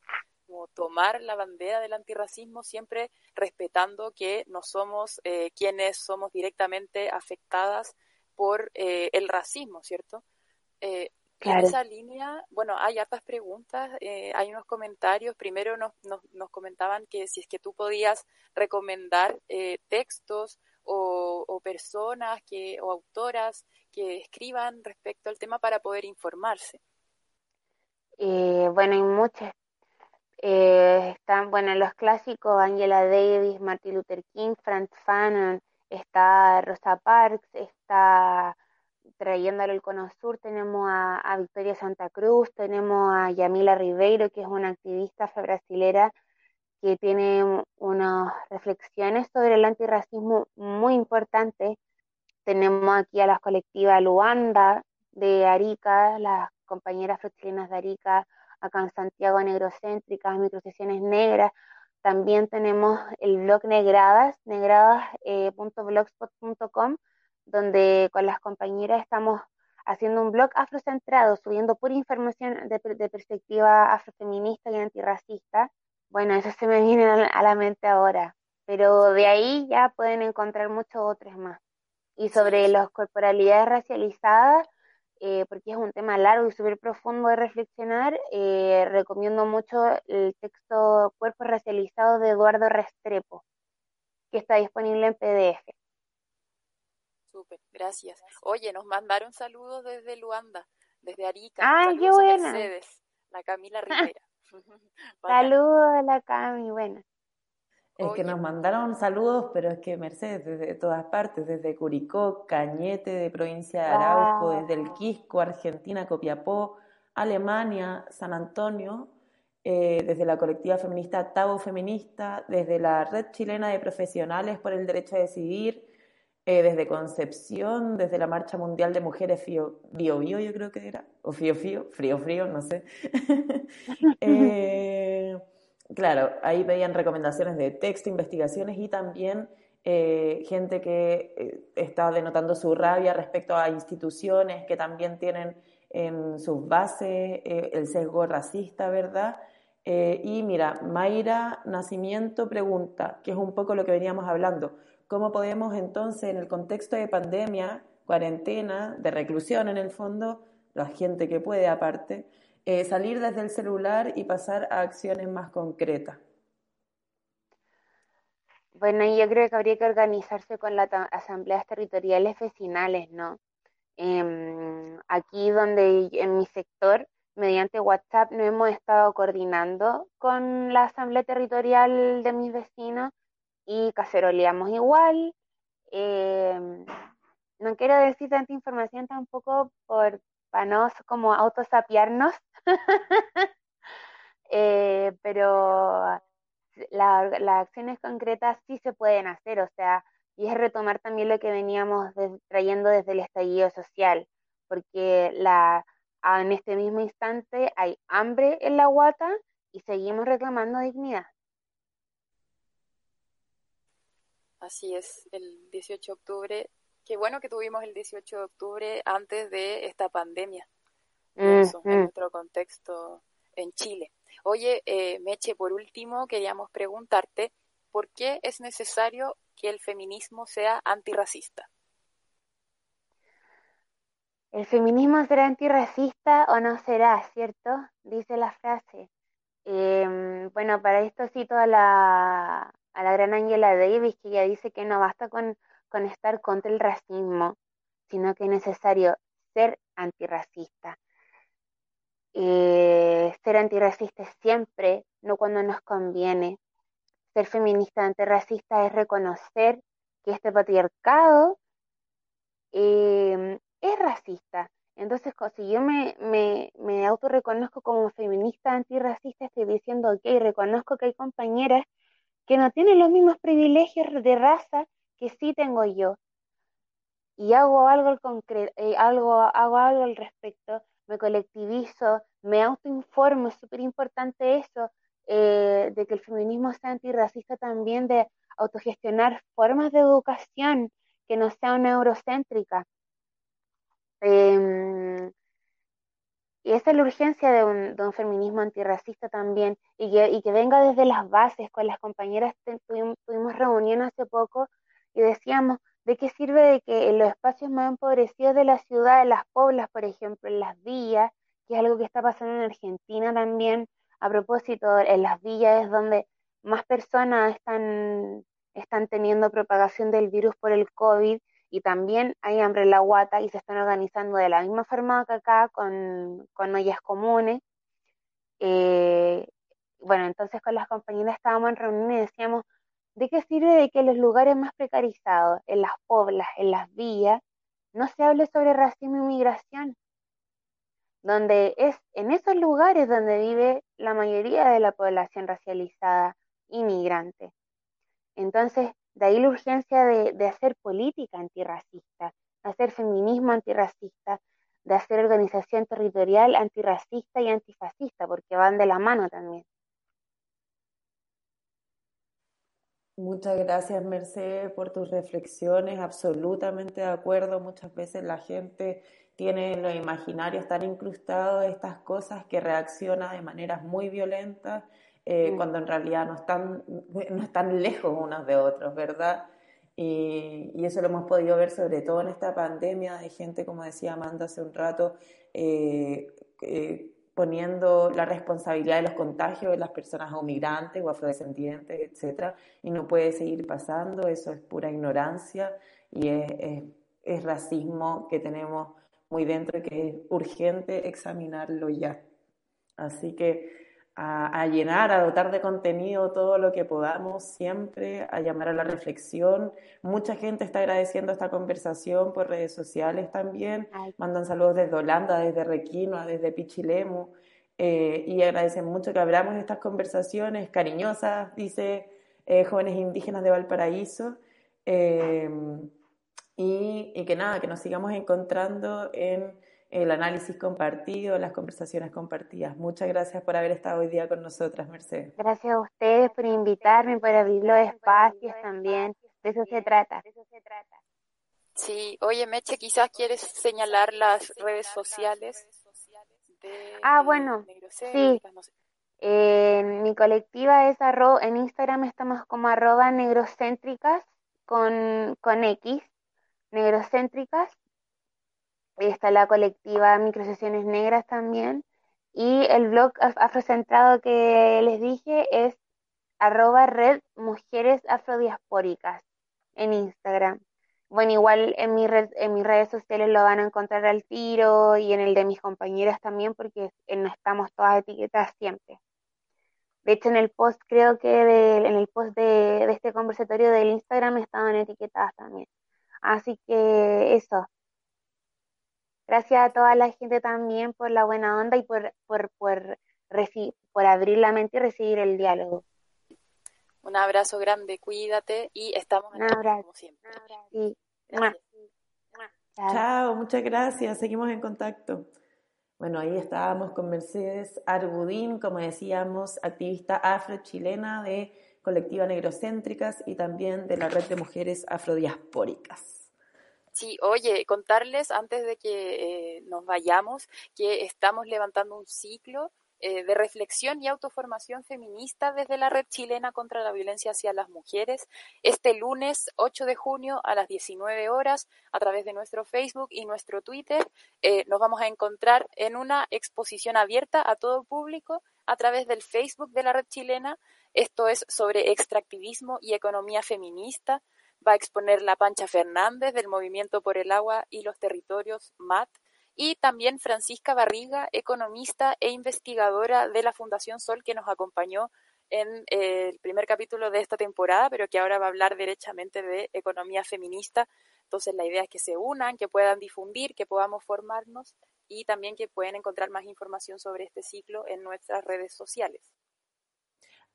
tomar la bandera del antirracismo siempre respetando que no somos eh, quienes somos directamente afectadas por eh, el racismo, ¿cierto? En esa línea, bueno, hay hartas preguntas, hay unos comentarios. Primero nos, nos, nos, comentaban que si es que tú podías recomendar textos o, personas que, o autoras que escriban respecto al tema para poder informarse? Eh, bueno, hay muchas. Eh, están, bueno, los clásicos, Angela Davis, Martin Luther King, Franz Fanon, está Rosa Parks, está trayéndolo el Cono Sur, tenemos a, Victoria Santa Cruz, tenemos a Yamila Ribeiro, que es una activista brasilera que tiene unas reflexiones sobre el antirracismo muy importantes. Tenemos aquí a las colectivas Luanda de Arica, las compañeras chilinas de Arica, acá en Santiago Negrocéntricas, Microsesiones Negras. También tenemos el blog Negradas, negradas.blogspot.com, eh, donde con las compañeras estamos haciendo un blog afrocentrado, subiendo pura información de perspectiva afrofeminista y antirracista bueno, eso se me viene a la mente ahora, pero de ahí ya pueden encontrar muchos otros más. Y sobre las corporalidades racializadas, eh, porque es un tema largo y súper profundo de reflexionar, eh, recomiendo mucho el texto Cuerpos Racializados de Eduardo Restrepo, que está disponible en PDF. Súper, gracias. Oye, nos mandaron saludos desde Luanda, desde Arica. ¡Ah, qué buena! Mercedes, la Camila Rivera. [LAUGHS] Saludos a la Cami, bueno. Es que nos mandaron saludos, pero es que Mercedes, desde todas partes, desde Curicó, Cañete, de provincia de Arauco, desde el Quisco, Argentina, Copiapó, Alemania, San Antonio, eh, desde la colectiva feminista Tabo Feminista, desde la Red Chilena de Profesionales por el Derecho a Decidir, eh, desde Concepción, desde la Marcha Mundial de Mujeres Bio Bio, yo creo que era, o Fío Fío, Frío Frío, no sé. [LAUGHS] eh, claro, ahí veían recomendaciones de texto, investigaciones y también eh, gente que eh, está denotando su rabia respecto a instituciones que también tienen en sus bases el sesgo racista, ¿verdad? Y mira, Mayra Nacimiento pregunta, que es un poco lo que veníamos hablando, ¿Cómo podemos entonces, en el contexto de pandemia, cuarentena, de reclusión en el fondo, la gente que puede aparte, eh, salir desde el celular y pasar a acciones más concretas? Bueno, yo creo que habría que organizarse con las asambleas territoriales vecinales, ¿no? Em, aquí donde en mi sector, mediante WhatsApp, no hemos estado coordinando con la asamblea territorial de mis vecinos y caceroleamos igual. Em, no quiero decir tanta información tampoco por, para no como autosapiarnos, [LAUGHS] eh, pero las acciones concretas sí se pueden hacer, o sea, y es retomar también lo que veníamos trayendo desde el estallido social, porque la, en este mismo instante hay hambre en la guata y seguimos reclamando dignidad. Así es, el 18 de octubre. Qué bueno que tuvimos el 18 de octubre antes de esta pandemia. en nuestro contexto en Chile. Oye, eh, Meche, por último, queríamos preguntarte, ¿por qué es necesario que el feminismo sea antirracista? El feminismo será antirracista o no será, ¿cierto? Dice la frase. Em, bueno, para esto cito a la, la gran Angela Davis, que ya dice que no basta con, con estar contra el racismo, sino que es necesario ser antirracista. Eh, ser antirracista siempre, no cuando nos conviene. Ser feminista antirracista es reconocer que este patriarcado eh, es racista. Entonces, si yo me, me, me autorreconozco como feminista antirracista, estoy diciendo, ok, reconozco que hay compañeras que no tienen los mismos privilegios de raza que sí tengo yo. Y hago algo al, concreto, eh, algo, hago algo al respecto, me colectivizo, me autoinformo, es súper importante eso, eh, de que el feminismo sea antirracista también, de autogestionar formas de educación que no sean eurocéntrica. Em, y esa es la urgencia de un, feminismo antirracista también, y que, venga desde las bases. Con las compañeras tuvimos, tuvimos reunión hace poco y decíamos, ¿de qué sirve de que en los espacios más empobrecidos de la ciudad, en las poblas, por ejemplo, en las villas, que es algo que está pasando en Argentina también, a propósito, en las villas es donde más personas están, están teniendo propagación del virus por el COVID y también hay hambre en la guata y se están organizando de la misma forma que acá con, con ollas comunes. Eh, bueno, entonces con las compañeras estábamos en reunión y decíamos, ¿de qué sirve de que en los lugares más precarizados, en las poblas, en las villas, no se hable sobre racismo y migración? Donde es en esos lugares donde vive la mayoría de la población racializada inmigrante. Entonces, de ahí la urgencia de, hacer política antirracista, de hacer feminismo antirracista, de hacer organización territorial antirracista y antifascista, porque van de la mano también. Muchas gracias, Mercedes, por tus reflexiones. Absolutamente de acuerdo. Muchas veces la gente tiene en los imaginarios tan incrustados estas cosas que reacciona de maneras muy violentas eh, mm. cuando en realidad no están, no están lejos unos de otros, ¿verdad? Y, y, eso lo hemos podido ver sobre todo en esta pandemia de gente, como decía Amanda hace un rato, eh, eh, poniendo la responsabilidad de los contagios de las personas o migrantes o afrodescendientes, etcétera, y no puede seguir pasando, eso es pura ignorancia y es, es, es racismo que tenemos muy dentro y que es urgente examinarlo ya. Así que a, llenar, a dotar de contenido todo lo que podamos siempre, a llamar a la reflexión. Mucha gente está agradeciendo esta conversación por redes sociales también. Mandan saludos desde Holanda, desde Requinoa, desde Pichilemu. Eh, y agradecen mucho que abramos estas conversaciones cariñosas, dice eh, Jóvenes Indígenas de Valparaíso. Eh, y, y que nada, que nos sigamos encontrando en el análisis compartido, las conversaciones compartidas. Muchas gracias por haber estado hoy día con nosotras, Mercedes. Gracias a ustedes por invitarme, por abrir los espacios también. De eso se trata. Sí, oye Meche, quizás quieres señalar las redes sociales. ah, bueno, sí. mi colectiva es arro en Instagram estamos como arroba negrocéntricas con, con X, negrocéntricas está la colectiva Microsesiones Negras también. Y el blog afrocentrado que les dije es arroba red mujeres afrodiaspóricas en Instagram. Bueno, igual en, mi red, en mis redes sociales lo van a encontrar al tiro y en el de mis compañeras también porque no estamos todas etiquetadas siempre. De hecho, en el post, creo que en el post de, de este conversatorio del Instagram estaban etiquetadas también. Así que eso, Gracias a toda la gente también por la buena onda y por, por, por, por abrir la mente y recibir el diálogo. Un abrazo grande, cuídate y estamos en el como siempre. Chao, muchas gracias, seguimos en contacto. Bueno, ahí estábamos con Mercedes Arbudín, como decíamos, activista afro-chilena de Colectiva Negrocéntricas y también de la Red de Mujeres Afrodiaspóricas. Sí, oye, contarles antes de que eh, nos vayamos que estamos levantando un ciclo eh, de reflexión y autoformación feminista desde la Red Chilena contra la Violencia hacia las Mujeres este lunes 8 de junio a las 19 horas a través de nuestro Facebook y nuestro Twitter. Eh, nos vamos a encontrar en una exposición abierta a todo público a través del Facebook de la Red Chilena. Esto es sobre extractivismo y economía feminista va a exponer la Pancha Fernández del Movimiento por el Agua y los Territorios, MAT, y también Francisca Barriga, economista e investigadora de la Fundación Sol, que nos acompañó en eh, el primer capítulo de esta temporada, pero que ahora va a hablar derechamente de economía feminista. Entonces la idea es que se unan, que puedan difundir, que podamos formarnos y también que pueden encontrar más información sobre este ciclo en nuestras redes sociales.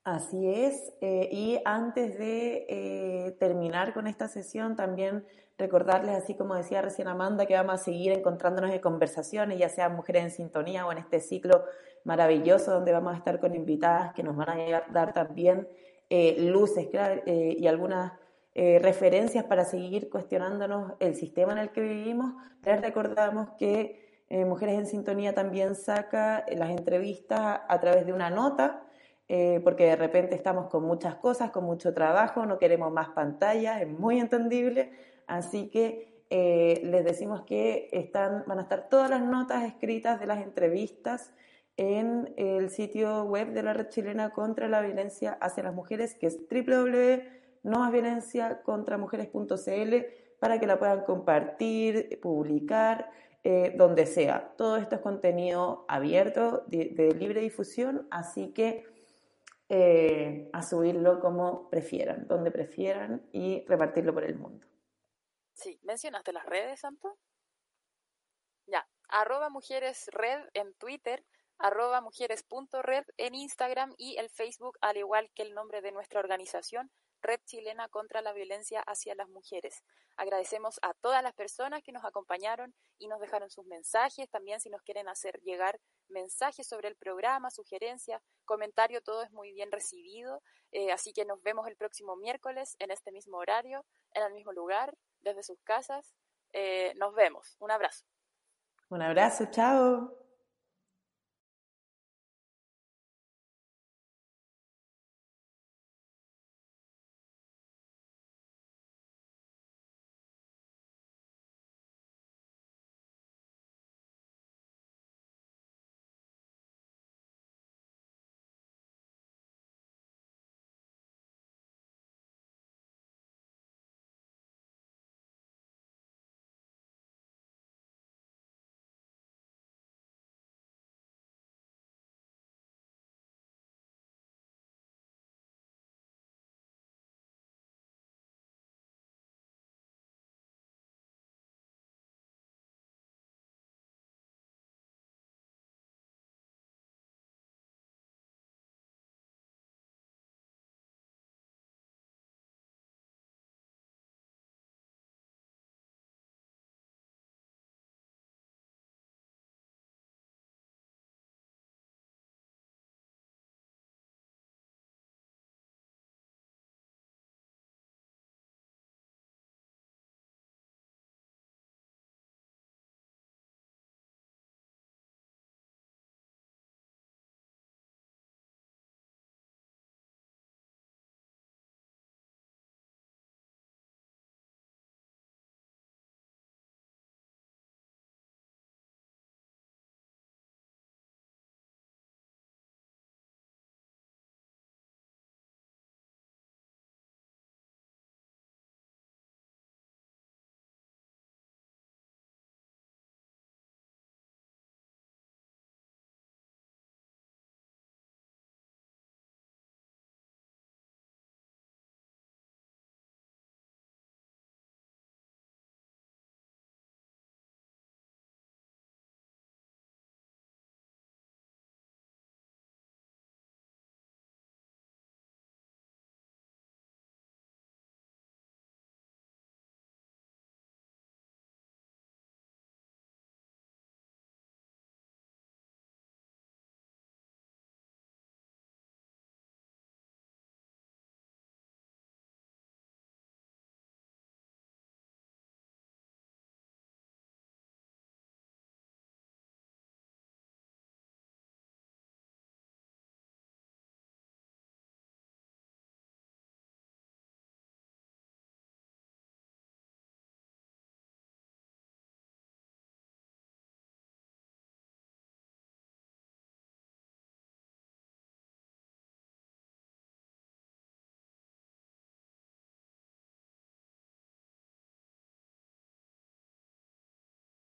Así es, eh, y antes de eh, terminar con esta sesión, también recordarles, así como decía recién Amanda, que vamos a seguir encontrándonos en conversaciones, ya sean mujeres en sintonía o en este ciclo maravilloso donde vamos a estar con invitadas que nos van a dar también eh, luces y algunas referencias para seguir cuestionándonos el sistema en el que vivimos. Les recordamos que Mujeres en Sintonía también saca las entrevistas a través de una nota eh, porque de repente estamos con muchas cosas, con mucho trabajo, no queremos más pantallas, es muy entendible, así que eh, les decimos que están, van a estar todas las notas escritas de las entrevistas en el sitio web de la Red Chilena contra la Violencia hacia las Mujeres, que es www.nomasviolenciacontramujeres.cl, para que la puedan compartir, publicar, eh, donde sea. Todo esto es contenido abierto, de libre difusión, así que eh, a subirlo como prefieran, donde prefieran y repartirlo por el mundo. Sí, ¿mencionaste las redes, Santo? Ya, arroba mujeres red en Twitter, arroba mujeres.red en Instagram y el Facebook, al igual que el nombre de nuestra organización, Red Chilena contra la Violencia hacia las Mujeres. Agradecemos a todas las personas que nos acompañaron y nos dejaron sus mensajes. También si nos quieren hacer llegar mensajes sobre el programa, sugerencias, comentarios, todo es muy bien recibido. Eh, así que nos vemos el próximo miércoles en este mismo horario, en el mismo lugar, desde sus casas. Eh, nos vemos. Un abrazo. Un abrazo, chao.